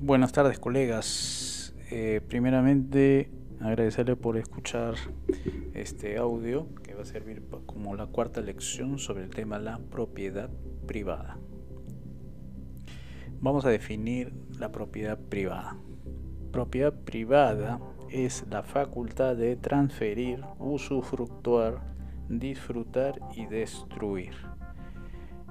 Buenas tardes colegas. Eh, primeramente agradecerle por escuchar este audio que va a servir como la cuarta lección sobre el tema la propiedad privada. Vamos a definir la propiedad privada. Propiedad privada es la facultad de transferir, usufructuar, disfrutar y destruir.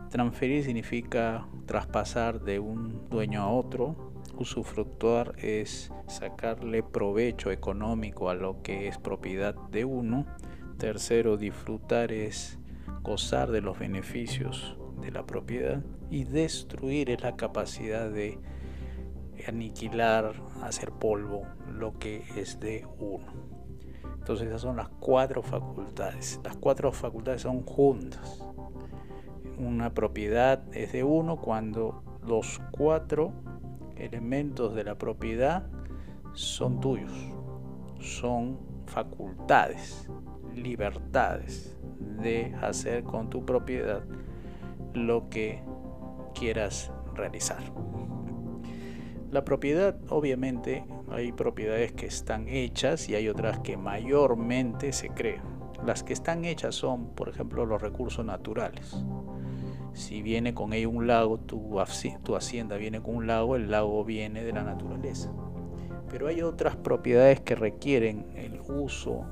Transferir significa traspasar de un dueño a otro. Usufructuar es sacarle provecho económico a lo que es propiedad de uno. Tercero, disfrutar es gozar de los beneficios de la propiedad. Y destruir es la capacidad de aniquilar, hacer polvo lo que es de uno. Entonces esas son las cuatro facultades. Las cuatro facultades son juntas. Una propiedad es de uno cuando los cuatro elementos de la propiedad son tuyos. Son facultades, libertades de hacer con tu propiedad lo que quieras realizar. La propiedad, obviamente, hay propiedades que están hechas y hay otras que mayormente se crean. Las que están hechas son, por ejemplo, los recursos naturales. Si viene con ello un lago, tu, tu hacienda viene con un lago, el lago viene de la naturaleza. Pero hay otras propiedades que requieren el uso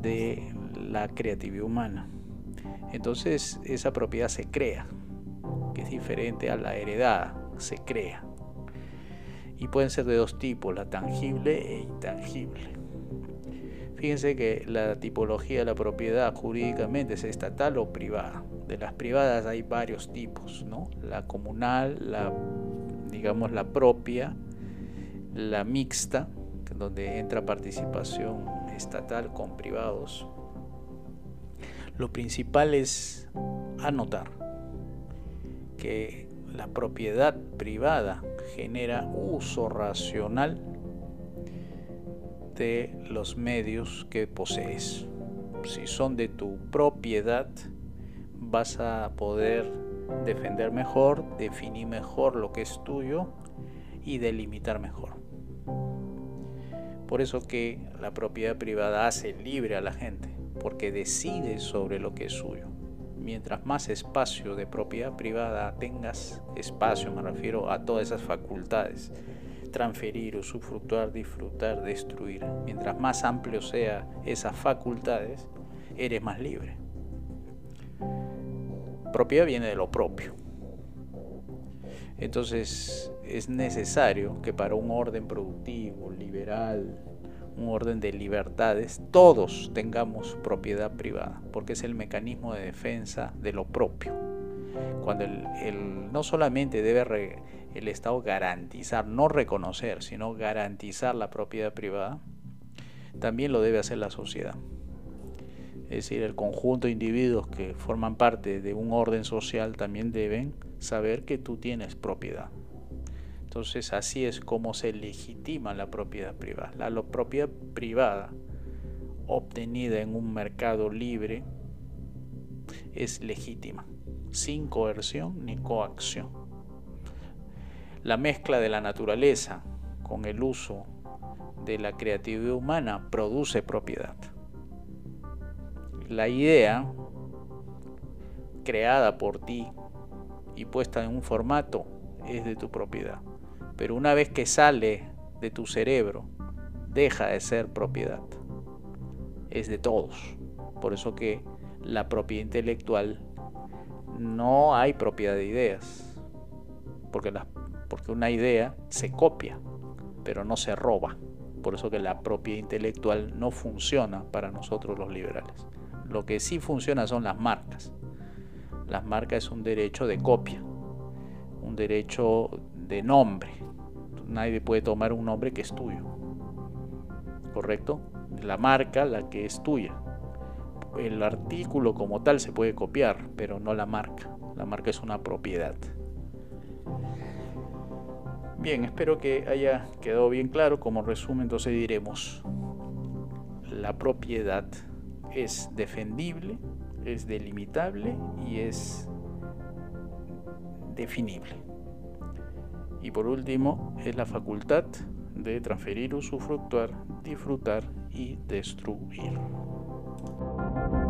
de la creatividad humana. Entonces esa propiedad se crea, que es diferente a la heredada, se crea y pueden ser de dos tipos, la tangible e intangible. Fíjense que la tipología de la propiedad jurídicamente es estatal o privada. De las privadas hay varios tipos, ¿no? La comunal, la digamos la propia, la mixta, donde entra participación estatal con privados. Lo principal es anotar que la propiedad privada genera uso racional los medios que posees. Si son de tu propiedad, vas a poder defender mejor, definir mejor lo que es tuyo y delimitar mejor. Por eso que la propiedad privada hace libre a la gente, porque decide sobre lo que es suyo mientras más espacio de propiedad privada tengas, espacio me refiero a todas esas facultades, transferir, usufructuar, disfrutar, destruir, mientras más amplio sea esas facultades, eres más libre. Propiedad viene de lo propio. Entonces es necesario que para un orden productivo, liberal, un orden de libertades, todos tengamos propiedad privada, porque es el mecanismo de defensa de lo propio. Cuando el, no solamente debe el Estado garantizar, no reconocer, sino garantizar la propiedad privada, también lo debe hacer la sociedad. Es decir, el conjunto de individuos que forman parte de un orden social también deben saber que tú tienes propiedad. Entonces así es como se legitima la propiedad privada. La, propiedad privada obtenida en un mercado libre es legítima, sin coerción ni coacción. La mezcla de la naturaleza con el uso de la creatividad humana produce propiedad. La idea creada por ti y puesta en un formato es de tu propiedad. Pero una vez que sale de tu cerebro, deja de ser propiedad. Es de todos. Por eso que la propiedad intelectual no hay propiedad de ideas. Porque, porque una idea se copia, pero no se roba. Por eso que la propiedad intelectual no funciona para nosotros los liberales. Lo que sí funciona son las marcas. Las marcas es un derecho de copia, un derecho de nombre. Nadie puede tomar un nombre que es tuyo. ¿Correcto? La marca, la que es tuya. El artículo como tal se puede copiar, pero no la marca. La marca es una propiedad. Bien, espero que haya quedado bien claro. Como resumen, entonces diremos, la propiedad es defendible, es delimitable y es definible Y por último, es la facultad de transferir, usufructuar, disfrutar y destruir. thank you